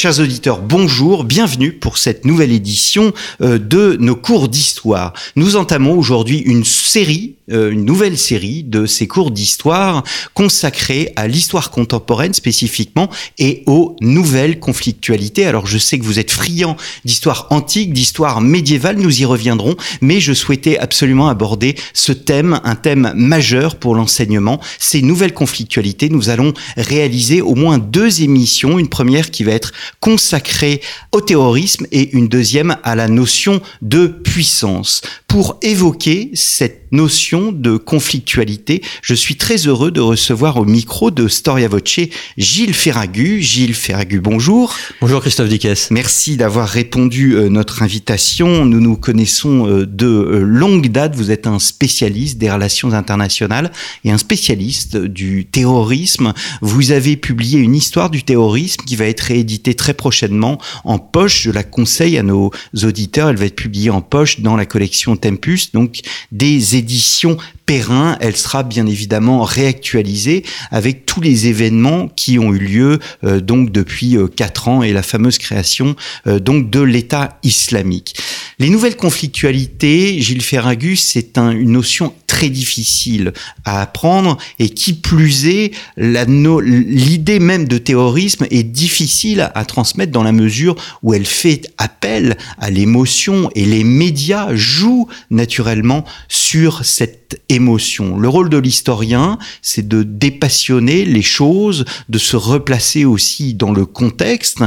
Chers auditeurs, bonjour, bienvenue pour cette nouvelle édition euh, de nos cours d'histoire. Nous entamons aujourd'hui une série, euh, une nouvelle série de ces cours d'histoire consacrés à l'histoire contemporaine spécifiquement et aux nouvelles conflictualités. Alors je sais que vous êtes friands d'histoire antique, d'histoire médiévale, nous y reviendrons, mais je souhaitais absolument aborder ce thème, un thème majeur pour l'enseignement, ces nouvelles conflictualités. Nous allons réaliser au moins deux émissions, une première qui va être consacrée au terrorisme et une deuxième à la notion de puissance. Pour évoquer cette notion de conflictualité, je suis très heureux de recevoir au micro de Storia Voce Gilles Ferragu. Gilles Ferragu, bonjour. Bonjour Christophe Dickès. Merci d'avoir répondu à euh, notre invitation. Nous nous connaissons euh, de euh, longue date. Vous êtes un spécialiste des relations internationales et un spécialiste du terrorisme. Vous avez publié une histoire du terrorisme qui va être rééditée très prochainement en poche. Je la conseille à nos auditeurs. Elle va être publiée en poche dans la collection Tempus, donc des éditions Perrin. Elle sera bien évidemment réactualisée avec tous les événements qui ont eu lieu euh, donc depuis euh, quatre ans et la fameuse création euh, donc de l'État islamique. Les nouvelles conflictualités, Gilles Ferragus, c'est une notion très difficile à apprendre et qui plus est, l'idée même de terrorisme est difficile à transmettre dans la mesure où elle fait appel à l'émotion et les médias jouent naturellement sur cette émotion. Le rôle de l'historien, c'est de dépassionner les choses, de se replacer aussi dans le contexte.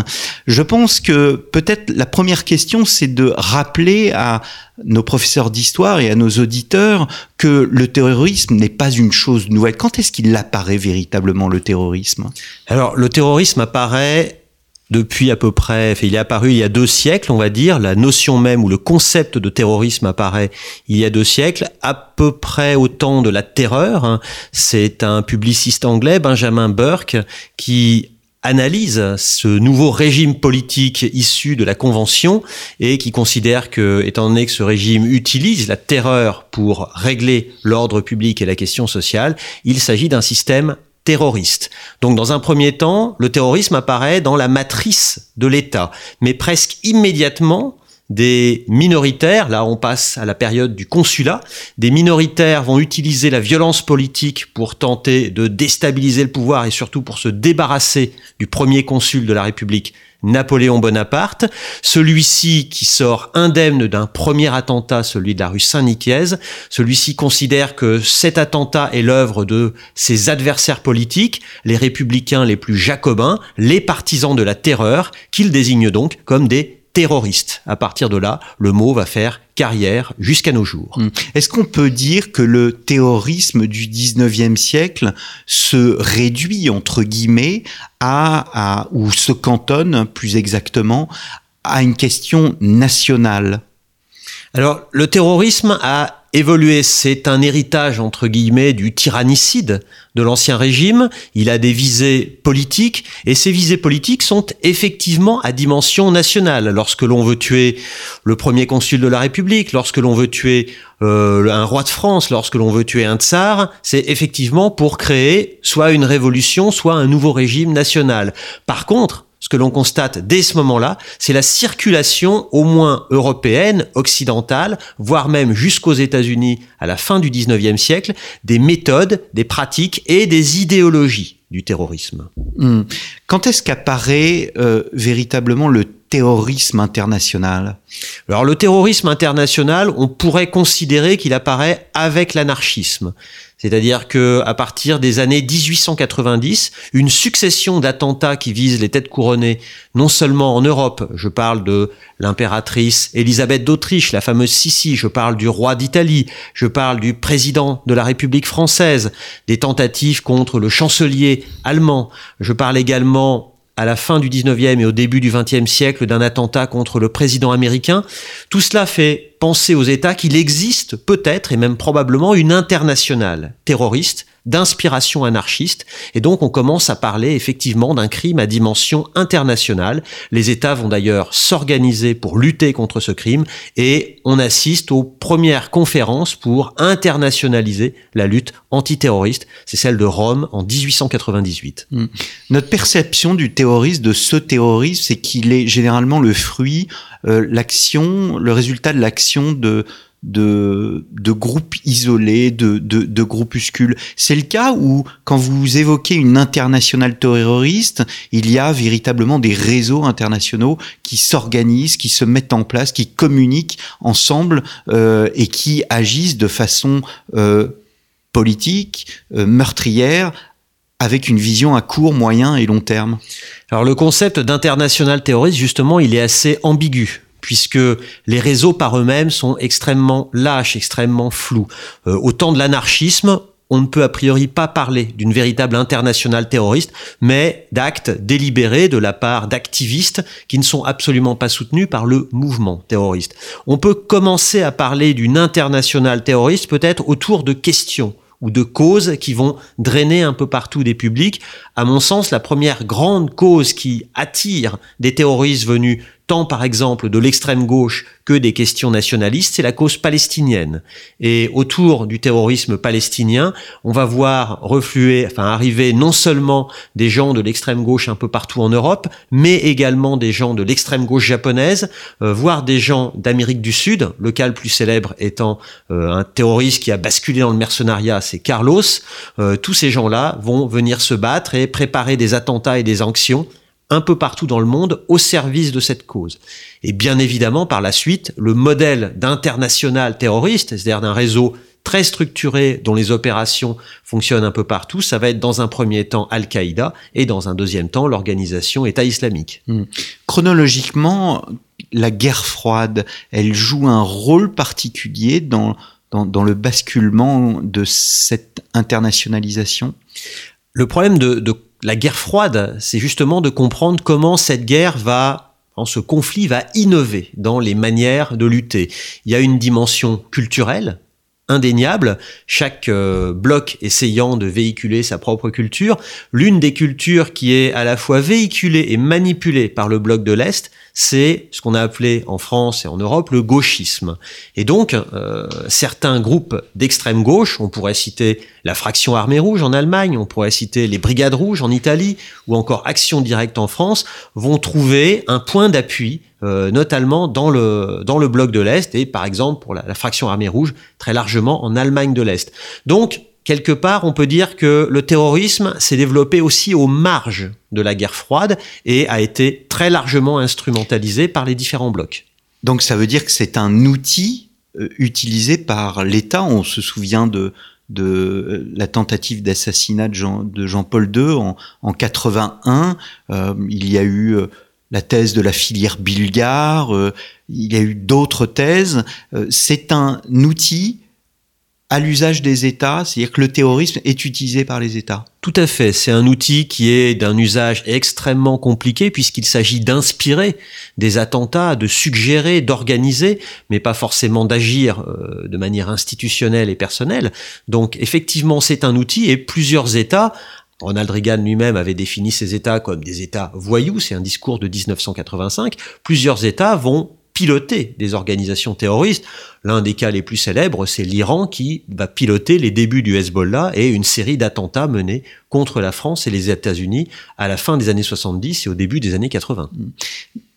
Je pense que peut-être la première question, c'est de rappeler à nos professeurs d'histoire et à nos auditeurs que le terrorisme n'est pas une chose nouvelle. Quand est-ce qu'il apparaît véritablement, le terrorisme? Alors, le terrorisme apparaît depuis à peu près, il est apparu il y a deux siècles, on va dire, la notion même ou le concept de terrorisme apparaît il y a deux siècles, à peu près au temps de la terreur. Hein. C'est un publiciste anglais, Benjamin Burke, qui analyse ce nouveau régime politique issu de la Convention et qui considère que, étant donné que ce régime utilise la terreur pour régler l'ordre public et la question sociale, il s'agit d'un système terroriste. Donc dans un premier temps, le terrorisme apparaît dans la matrice de l'État, mais presque immédiatement, des minoritaires, là on passe à la période du consulat, des minoritaires vont utiliser la violence politique pour tenter de déstabiliser le pouvoir et surtout pour se débarrasser du premier consul de la République, Napoléon Bonaparte, celui-ci qui sort indemne d'un premier attentat, celui de la rue Saint-Nicaise, celui-ci considère que cet attentat est l'œuvre de ses adversaires politiques, les républicains les plus jacobins, les partisans de la terreur, qu'il désigne donc comme des terroriste. À partir de là, le mot va faire carrière jusqu'à nos jours. Hmm. Est-ce qu'on peut dire que le terrorisme du 19e siècle se réduit, entre guillemets, à, à ou se cantonne, plus exactement, à une question nationale? Alors, le terrorisme a évolué. C'est un héritage, entre guillemets, du tyrannicide de l'ancien régime. Il a des visées politiques et ces visées politiques sont effectivement à dimension nationale. Lorsque l'on veut tuer le premier consul de la République, lorsque l'on veut tuer euh, un roi de France, lorsque l'on veut tuer un tsar, c'est effectivement pour créer soit une révolution, soit un nouveau régime national. Par contre, ce que l'on constate dès ce moment-là, c'est la circulation au moins européenne, occidentale, voire même jusqu'aux États-Unis à la fin du 19e siècle, des méthodes, des pratiques et des idéologies du terrorisme. Hmm. Quand est-ce qu'apparaît euh, véritablement le terrorisme international? Alors le terrorisme international, on pourrait considérer qu'il apparaît avec l'anarchisme. C'est-à-dire que à partir des années 1890, une succession d'attentats qui visent les têtes couronnées, non seulement en Europe, je parle de l'impératrice Élisabeth d'Autriche, la fameuse Sissi, je parle du roi d'Italie, je parle du président de la République française, des tentatives contre le chancelier allemand, je parle également à la fin du 19e et au début du 20e siècle d'un attentat contre le président américain. Tout cela fait penser aux États qu'il existe peut-être et même probablement une internationale terroriste d'inspiration anarchiste. Et donc on commence à parler effectivement d'un crime à dimension internationale. Les États vont d'ailleurs s'organiser pour lutter contre ce crime et on assiste aux premières conférences pour internationaliser la lutte antiterroriste. C'est celle de Rome en 1898. Hmm. Notre perception du terrorisme, de ce terrorisme, c'est qu'il est généralement le fruit, euh, l'action, le résultat de l'action de de, de groupes isolés, de, de, de groupuscules. C'est le cas où, quand vous évoquez une internationale terroriste, il y a véritablement des réseaux internationaux qui s'organisent, qui se mettent en place, qui communiquent ensemble euh, et qui agissent de façon euh, politique, euh, meurtrière, avec une vision à court, moyen et long terme. Alors le concept d'international terroriste, justement, il est assez ambigu puisque les réseaux par eux-mêmes sont extrêmement lâches, extrêmement flous. Euh, au temps de l'anarchisme, on ne peut a priori pas parler d'une véritable internationale terroriste, mais d'actes délibérés de la part d'activistes qui ne sont absolument pas soutenus par le mouvement terroriste. On peut commencer à parler d'une internationale terroriste peut-être autour de questions ou de causes qui vont drainer un peu partout des publics. À mon sens, la première grande cause qui attire des terroristes venus tant par exemple de l'extrême gauche que des questions nationalistes, c'est la cause palestinienne. Et autour du terrorisme palestinien, on va voir refluer, enfin arriver non seulement des gens de l'extrême gauche un peu partout en Europe, mais également des gens de l'extrême gauche japonaise, euh, voire des gens d'Amérique du Sud, le cas le plus célèbre étant euh, un terroriste qui a basculé dans le mercenariat, c'est Carlos. Euh, tous ces gens-là vont venir se battre et préparer des attentats et des sanctions un peu partout dans le monde au service de cette cause. Et bien évidemment, par la suite, le modèle d'international terroriste, c'est-à-dire d'un réseau très structuré dont les opérations fonctionnent un peu partout, ça va être dans un premier temps Al-Qaïda et dans un deuxième temps l'organisation État islamique. Hmm. Chronologiquement, la guerre froide, elle joue un rôle particulier dans, dans, dans le basculement de cette internationalisation? Le problème de, de la guerre froide, c'est justement de comprendre comment cette guerre va, ce conflit va innover dans les manières de lutter. Il y a une dimension culturelle, indéniable, chaque euh, bloc essayant de véhiculer sa propre culture. L'une des cultures qui est à la fois véhiculée et manipulée par le bloc de l'Est, c'est ce qu'on a appelé en France et en Europe le gauchisme. Et donc, euh, certains groupes d'extrême gauche, on pourrait citer la fraction armée rouge en Allemagne, on pourrait citer les brigades rouges en Italie, ou encore Action directe en France, vont trouver un point d'appui euh, notamment dans le, dans le bloc de l'Est et par exemple pour la, la fraction armée rouge très largement en Allemagne de l'Est. Donc quelque part, on peut dire que le terrorisme s'est développé aussi aux marges de la guerre froide et a été très largement instrumentalisé par les différents blocs. Donc ça veut dire que c'est un outil euh, utilisé par l'État. On se souvient de, euh, la tentative d'assassinat de, Jean, de Jean-Paul II en, en 81. Euh, il y a eu la thèse de la filière bulgare, il y a eu d'autres thèses. C'est un outil à l'usage des États, c'est-à-dire que le terrorisme est utilisé par les États. Tout à fait, c'est un outil qui est d'un usage extrêmement compliqué puisqu'il s'agit d'inspirer des attentats, de suggérer, d'organiser, mais pas forcément d'agir euh, de manière institutionnelle et personnelle. Donc effectivement, c'est un outil et plusieurs États Ronald Reagan lui-même avait défini ces États comme des États voyous, c'est un discours de 1985. Plusieurs États vont piloter des organisations terroristes. L'un des cas les plus célèbres, c'est l'Iran qui va piloter les débuts du Hezbollah et une série d'attentats menés contre la France et les États-Unis à la fin des années 70 et au début des années 80.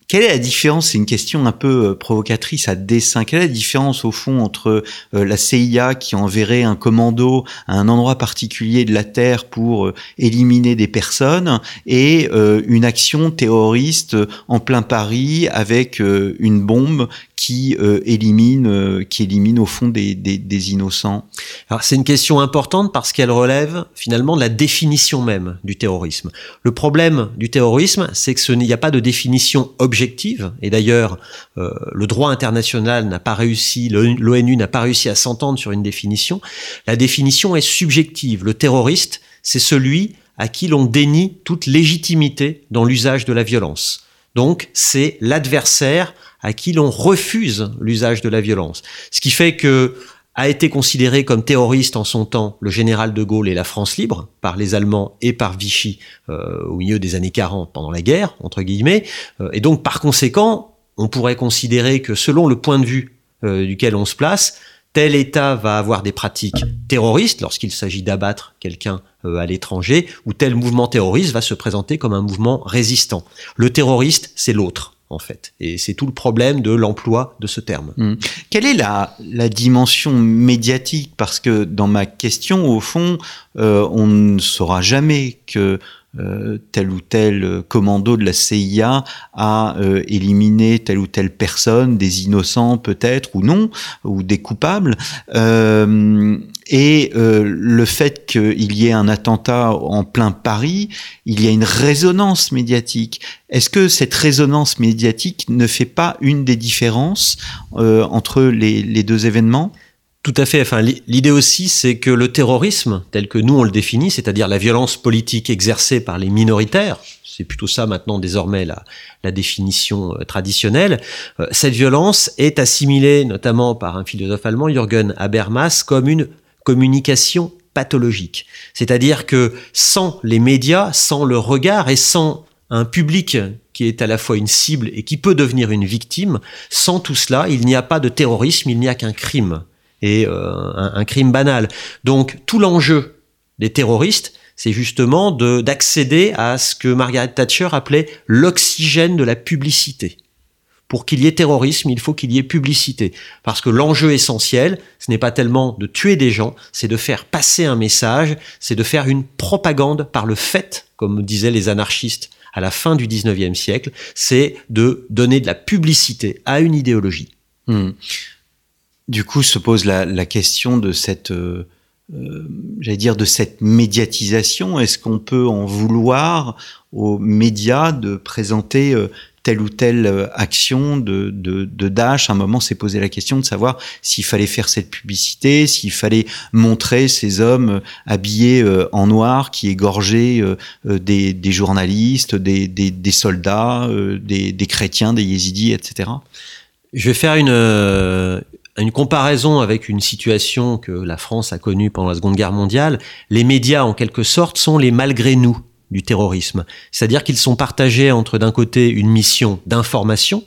Quelle est la différence C'est une question un peu euh, provocatrice à dessin. Quelle est la différence au fond entre euh, la CIA qui enverrait un commando à un endroit particulier de la Terre pour euh, éliminer des personnes et une action terroriste en plein Paris avec une bombe qui élimine, qui élimine au fond des, des, des innocents Alors c'est une question importante parce qu'elle relève finalement de la définition même du terrorisme. Le problème du terrorisme, c'est que ce n'y a pas de définition objective objective. Et d'ailleurs, euh, le droit international n'a pas réussi, l'ONU n'a pas réussi à s'entendre sur une définition. La définition est subjective. Le terroriste, c'est celui à qui l'on dénie toute légitimité dans l'usage de la violence. Donc c'est l'adversaire à qui l'on refuse l'usage de la violence. Ce qui fait que a été considéré comme terroriste en son temps le général de Gaulle et la France libre par les Allemands et par Vichy euh, au milieu des années 40 pendant la guerre entre guillemets euh, et donc par conséquent on pourrait considérer que selon le point de vue euh, duquel on se place tel État va avoir des pratiques terroristes lorsqu'il s'agit d'abattre quelqu'un à l'étranger ou tel mouvement terroriste va se présenter comme un mouvement résistant le terroriste c'est l'autre en fait. Et c'est tout le problème de l'emploi de ce terme. Hmm. Quelle est la, la, dimension médiatique? Parce que dans ma question, au fond, euh, on ne saura jamais que euh, tel ou tel commando de la CIA a euh, éliminé telle ou telle personne, des innocents peut-être ou non, ou des coupables. Euh, et euh, le fait qu'il y ait un attentat en plein Paris, il y a une résonance médiatique. Est-ce que cette résonance médiatique ne fait pas une des différences euh, entre les, deux événements? Tout à fait. Enfin, l'idée aussi, c'est que le terrorisme, tel que nous on le définit, c'est-à-dire la violence politique exercée par les minoritaires, c'est plutôt ça maintenant désormais la, définition euh, traditionnelle, euh, cette violence est assimilée notamment par un philosophe allemand, Jürgen Habermas, comme une communication pathologique. C'est-à-dire que sans les médias, sans le regard et sans un public qui est à la fois une cible et qui peut devenir une victime, sans tout cela, il n'y a pas de terrorisme, il n'y a qu'un crime et euh, un, crime banal. Donc tout l'enjeu des terroristes, c'est justement d'accéder à ce que Margaret Thatcher appelait l'oxygène de la publicité pour qu'il y ait terrorisme, il faut qu'il y ait publicité. Parce que l'enjeu essentiel, ce n'est pas tellement de tuer des gens, c'est de faire passer un message, c'est de faire une propagande par le fait, comme disaient les anarchistes à la fin du 19e siècle, c'est de donner de la publicité à une idéologie. Hmm. Du coup, se pose la, question de cette... Euh, euh, j'allais dire de cette médiatisation, est-ce qu'on peut en vouloir aux médias de présenter euh, telle ou telle euh, action de, de, de Dash. À un moment, s'est posé la question de savoir s'il fallait faire cette publicité, s'il fallait montrer ces hommes euh, habillés en noir qui égorgeaient des, des journalistes, des, des, des soldats, des, chrétiens, des yézidis, etc. Je vais faire une, une comparaison avec une situation que la France a connue pendant la Seconde Guerre mondiale. Les médias, en quelque sorte, sont les malgré nous du terrorisme. C'est-à-dire qu'ils sont partagés entre d'un côté une mission d'information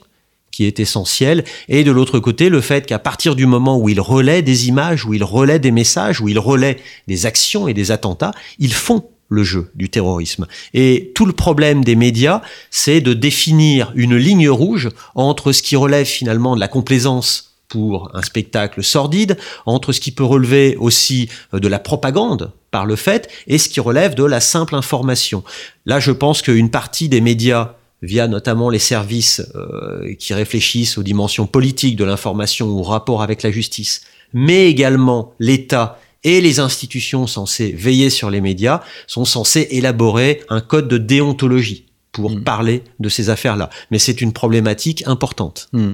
qui est essentielle et de l'autre côté le fait qu'à partir du moment où ils relaient des images, où ils relaient des messages, où ils relaient des actions et des attentats, ils font le jeu du terrorisme. Et tout le problème des médias, c'est de définir une ligne rouge entre ce qui relève finalement de la complaisance pour un spectacle sordide, entre ce qui peut relever aussi euh, de la propagande par le fait et ce qui relève de la simple information. Là, je pense qu'une partie des médias via notamment les services euh, qui réfléchissent aux dimensions politiques de l'information ou au rapport avec la justice, mais également l'État et les institutions censées veiller sur les médias sont censées élaborer un code de déontologie pour hmm. parler de ces affaires-là. Mais c'est une problématique importante. Hmm.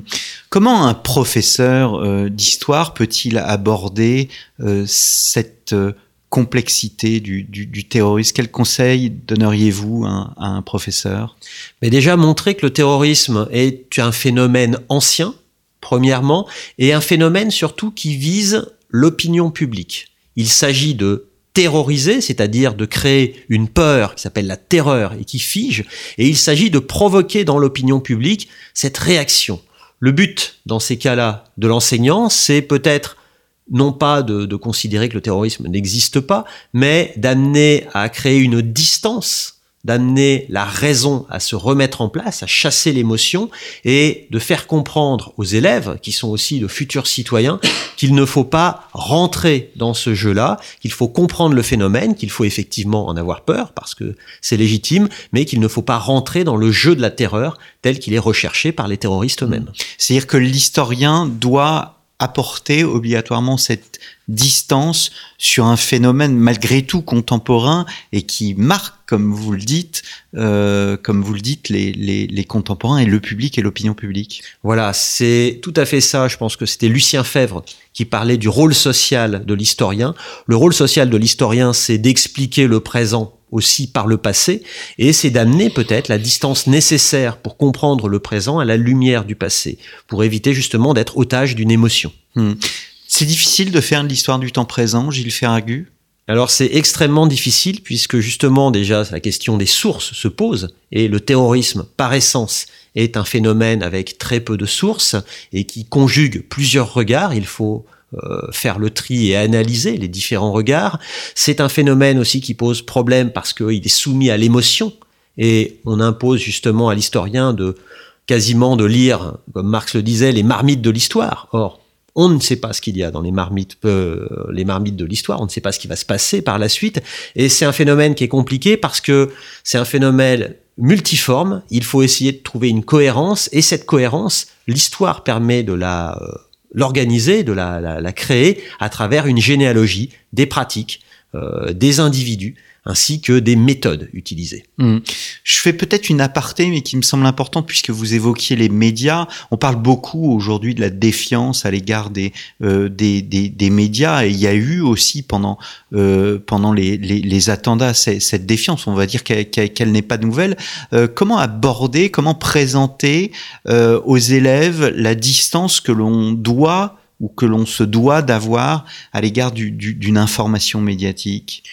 Comment un professeur euh, d'histoire peut-il aborder euh, cette euh, complexité du, du, terrorisme? Quel conseil donneriez-vous à, un professeur? Mais Déjà montrer que le terrorisme est un phénomène ancien, premièrement, et un phénomène surtout qui vise l'opinion publique. Il s'agit de terroriser, c'est-à-dire de créer une peur qui s'appelle la terreur et qui fige, et il s'agit de provoquer dans l'opinion publique cette réaction. Le but, dans ces cas-là, de l'enseignant, c'est peut-être non pas de, de, considérer que le terrorisme n'existe pas, mais d'amener à créer une distance d'amener la raison à se remettre en place, à chasser l'émotion et de faire comprendre aux élèves, qui sont aussi de futurs citoyens, qu'il ne faut pas rentrer dans ce jeu-là, qu'il faut comprendre le phénomène, qu'il faut effectivement en avoir peur parce que c'est légitime, mais qu'il ne faut pas rentrer dans le jeu de la terreur tel qu'il est recherché par les terroristes eux-mêmes. C'est-à-dire que l'historien doit apporter obligatoirement cette distance sur un phénomène malgré tout contemporain et qui marque, comme vous le dites, euh, comme vous le dites, les, les, les, contemporains et le public et l'opinion publique. Voilà, c'est tout à fait ça. Je pense que c'était Lucien Fèvre qui parlait du rôle social de l'historien. Le rôle social de l'historien, c'est d'expliquer le présent aussi par le passé, et c'est d'amener peut-être la distance nécessaire pour comprendre le présent à la lumière du passé, pour éviter justement d'être otage d'une émotion. Hmm. C'est difficile de faire de l'histoire du temps présent, Gilles Ferragu? Alors c'est extrêmement difficile puisque justement déjà la question des sources se pose et le terrorisme par essence est un phénomène avec très peu de sources et qui conjugue plusieurs regards. Il faut faire le tri et analyser les différents regards. C'est un phénomène aussi qui pose problème parce qu'il est soumis à l'émotion et on impose justement à l'historien de quasiment de lire, comme Marx le disait, les marmites de l'histoire. Or, on ne sait pas ce qu'il y a dans les marmites, euh, les marmites de l'histoire. On ne sait pas ce qui va se passer par la suite. Et c'est un phénomène qui est compliqué parce que c'est un phénomène multiforme. Il faut essayer de trouver une cohérence. Et cette cohérence, l'histoire permet de la euh, l'organiser, de la, la, créer à travers une généalogie des pratiques, euh, des individus ainsi que des méthodes utilisées. Hmm. Je fais peut-être une aparté, mais qui me semble importante puisque vous évoquiez les médias. On parle beaucoup aujourd'hui de la défiance à l'égard des, euh, des, des, des, médias, et il y a eu aussi pendant euh, pendant les, les, les attentats cette défiance. On va dire qu'elle n'est pas nouvelle. Euh, comment aborder, comment présenter euh, aux élèves la distance que l'on doit ou que l'on se doit d'avoir à l'égard d'une du, information médiatique?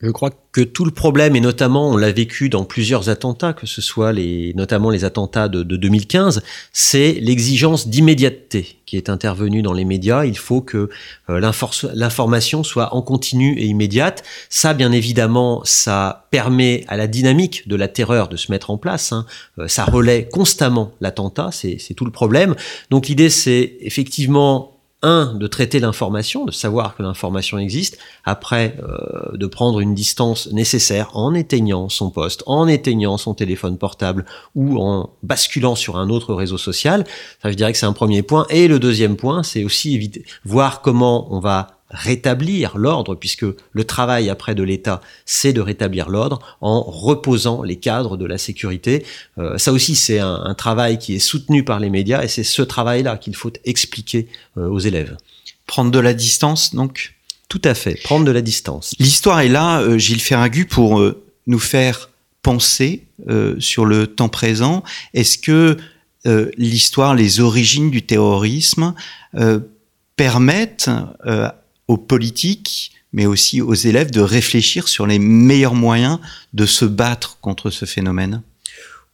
Je crois que tout le problème, et notamment on l'a vécu dans plusieurs attentats, que ce soit les, notamment les attentats de, 2015, c'est l'exigence d'immédiateté qui est intervenue dans les médias. Il faut que euh, l'information soit en continu et immédiate. Ça, bien évidemment, ça permet à la dynamique de la terreur de se mettre en place. Hein. Euh, ça relaie constamment l'attentat, c'est tout le problème. Donc l'idée, c'est effectivement un, de traiter l'information, de savoir que l'information existe, après euh, de prendre une distance nécessaire en éteignant son poste, en éteignant son téléphone portable ou en basculant sur un autre réseau social. Ça, je dirais que c'est un premier point. Et le deuxième point, c'est aussi éviter, voir comment on va rétablir l'ordre, puisque le travail après de l'État, c'est de rétablir l'ordre en reposant les cadres de la sécurité. Euh, ça aussi, c'est un, travail qui est soutenu par les médias, et c'est ce travail-là qu'il faut expliquer euh, aux élèves. Prendre de la distance, donc? Tout à fait, prendre de la distance. L'histoire est là, euh, Gilles Ferragu, pour nous faire penser sur le temps présent. Est-ce que l'histoire, les origines du terrorisme permettent aux politiques, mais aussi aux élèves de réfléchir sur les meilleurs moyens de se battre contre ce phénomène.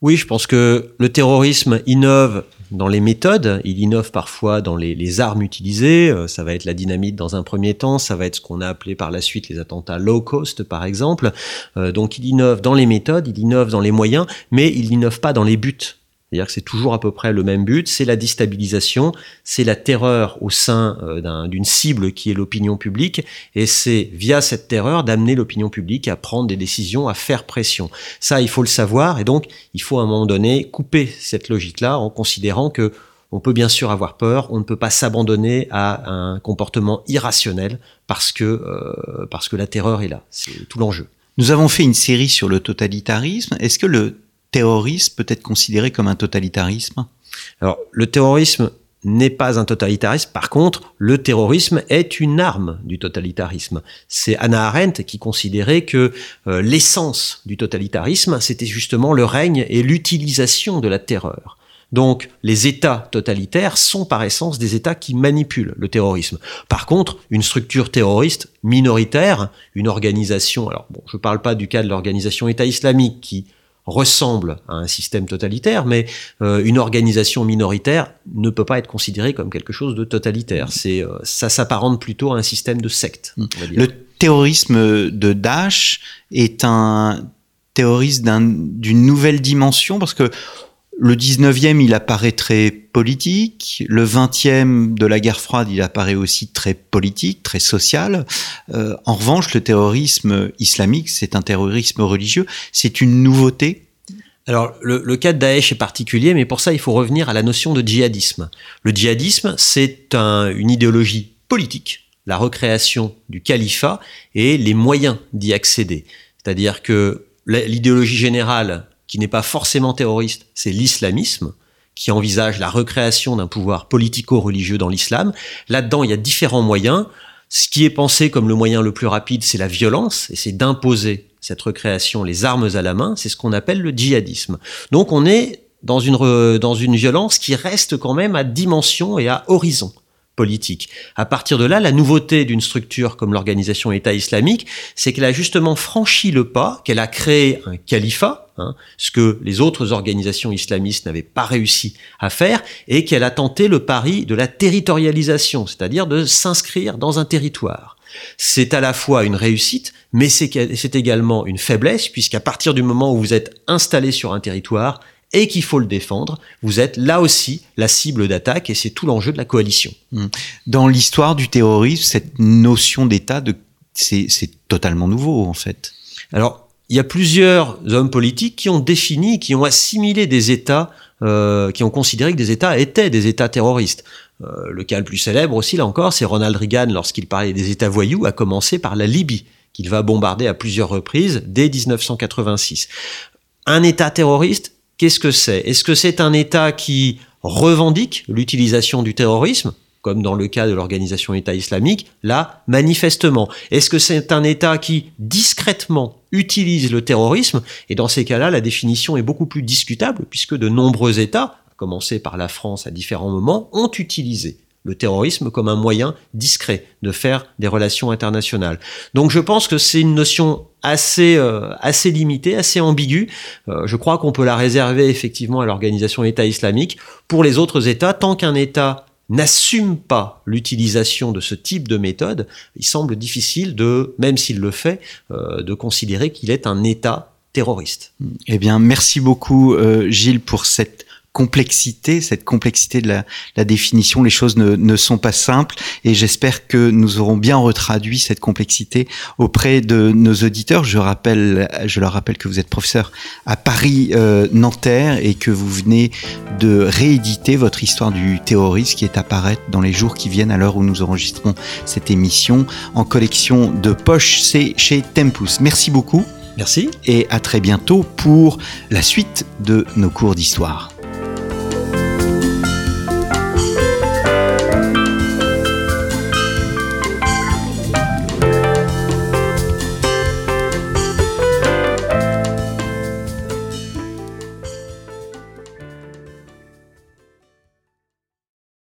Oui, je pense que le terrorisme innove dans les méthodes, il innove parfois dans les, armes utilisées, euh, ça va être la dynamite dans un premier temps, ça va être ce qu'on a appelé par la suite les attentats low cost par exemple, euh, donc il innove dans les méthodes, il innove dans les moyens, mais il innove pas dans les buts. C'est-à-dire que c'est toujours à peu près le même but, c'est la déstabilisation, c'est la terreur au sein euh, d'une cible qui est l'opinion publique, et c'est via cette terreur d'amener l'opinion publique à prendre des décisions, à faire pression. Ça, il faut le savoir, et donc il faut à un moment donné couper cette logique-là en considérant que on peut bien sûr avoir peur, on ne peut pas s'abandonner à un comportement irrationnel parce que euh, parce que la terreur est là. C'est tout l'enjeu. Nous avons fait une série sur le totalitarisme. Est-ce que le terrorisme peut être considéré comme un totalitarisme? Alors, le terrorisme n'est pas un totalitarisme. Par contre, le terrorisme est une arme du totalitarisme. C'est Anna Arendt qui considérait que euh, l'essence du totalitarisme, c'était justement le règne et l'utilisation de la terreur. Donc, les États totalitaires sont par essence des États qui manipulent le terrorisme. Par contre, une structure terroriste minoritaire, une organisation, alors bon, je ne parle pas du cas de l'organisation État islamique qui ressemble à un système totalitaire, mais euh, une organisation minoritaire ne peut pas être considérée comme quelque chose de totalitaire. C'est euh, ça s'apparente plutôt à un système de secte. Le terrorisme de Daesh est un terrorisme d'une nouvelle dimension parce que le 19e, il apparaît très politique. Le 20e de la guerre froide, il apparaît aussi très politique, très social. Euh, en revanche, le terrorisme islamique, c'est un terrorisme religieux. C'est une nouveauté alors, le, cas de Daesh est particulier, mais pour ça, il faut revenir à la notion de djihadisme. Le djihadisme, c'est une idéologie politique, la recréation du califat et les moyens d'y accéder. C'est-à-dire que l'idéologie générale qui n'est pas forcément terroriste, c'est l'islamisme, qui envisage la recréation d'un pouvoir politico-religieux dans l'islam. Là-dedans, il y a différents moyens. Ce qui est pensé comme le moyen le plus rapide, c'est la violence, et c'est d'imposer cette recréation les armes à la main, c'est ce qu'on appelle le djihadisme. Donc on est dans une, dans une violence qui reste quand même à dimension et à horizon politique. À partir de là, la nouveauté d'une structure comme l'organisation État islamique, c'est qu'elle a justement franchi le pas, qu'elle a créé un califat, hein, ce que les autres organisations islamistes n'avaient pas réussi à faire, et qu'elle a tenté le pari de la territorialisation, c'est-à-dire de s'inscrire dans un territoire. C'est à la fois une réussite, mais c'est également une faiblesse, puisqu'à partir du moment où vous êtes installé sur un territoire, et qu'il faut le défendre, vous êtes là aussi la cible d'attaque et c'est tout l'enjeu de la coalition. Mmh. Dans l'histoire du terrorisme, cette notion d'État, de, c'est, totalement nouveau en fait. Alors, il y a plusieurs hommes politiques qui ont défini, qui ont assimilé des États, euh, qui ont considéré que des États étaient des États terroristes. Euh, le cas le plus célèbre aussi, là encore, c'est Ronald Reagan lorsqu'il parlait des États voyous, a commencé par la Libye qu'il va bombarder à plusieurs reprises dès 1986. Un État terroriste, Qu'est-ce que c'est? Est-ce que c'est un État qui revendique l'utilisation du terrorisme comme dans le cas de l'organisation État islamique, là, manifestement. Est-ce que c'est un État qui discrètement utilise le terrorisme? Et dans ces cas-là, la définition est beaucoup plus discutable, puisque de nombreux États, à commencer par la France à différents moments, ont utilisé le terrorisme comme un moyen discret de faire des relations internationales. Donc je pense que c'est une notion assez euh, assez limitée, assez ambiguë. Euh, je crois qu'on peut la réserver effectivement à l'organisation État islamique. Pour les autres États, tant qu'un État n'assume pas l'utilisation de ce type de méthode, il semble difficile de, même s'il le fait, euh, de considérer qu'il est un État terroriste. Eh bien, merci beaucoup Gilles pour cette complexité, cette complexité de la, la définition. Les choses ne, ne, sont pas simples et j'espère que nous aurons bien retraduit cette complexité auprès de nos auditeurs. Je rappelle, je leur rappelle que vous êtes professeur à Paris euh, Nanterre et que vous venez de rééditer votre histoire du terrorisme qui est à paraître dans les jours qui viennent à l'heure où nous enregistrons cette émission en collection de poche. C'est chez Tempus. Merci beaucoup. Merci. Et à très bientôt pour la suite de nos cours d'histoire.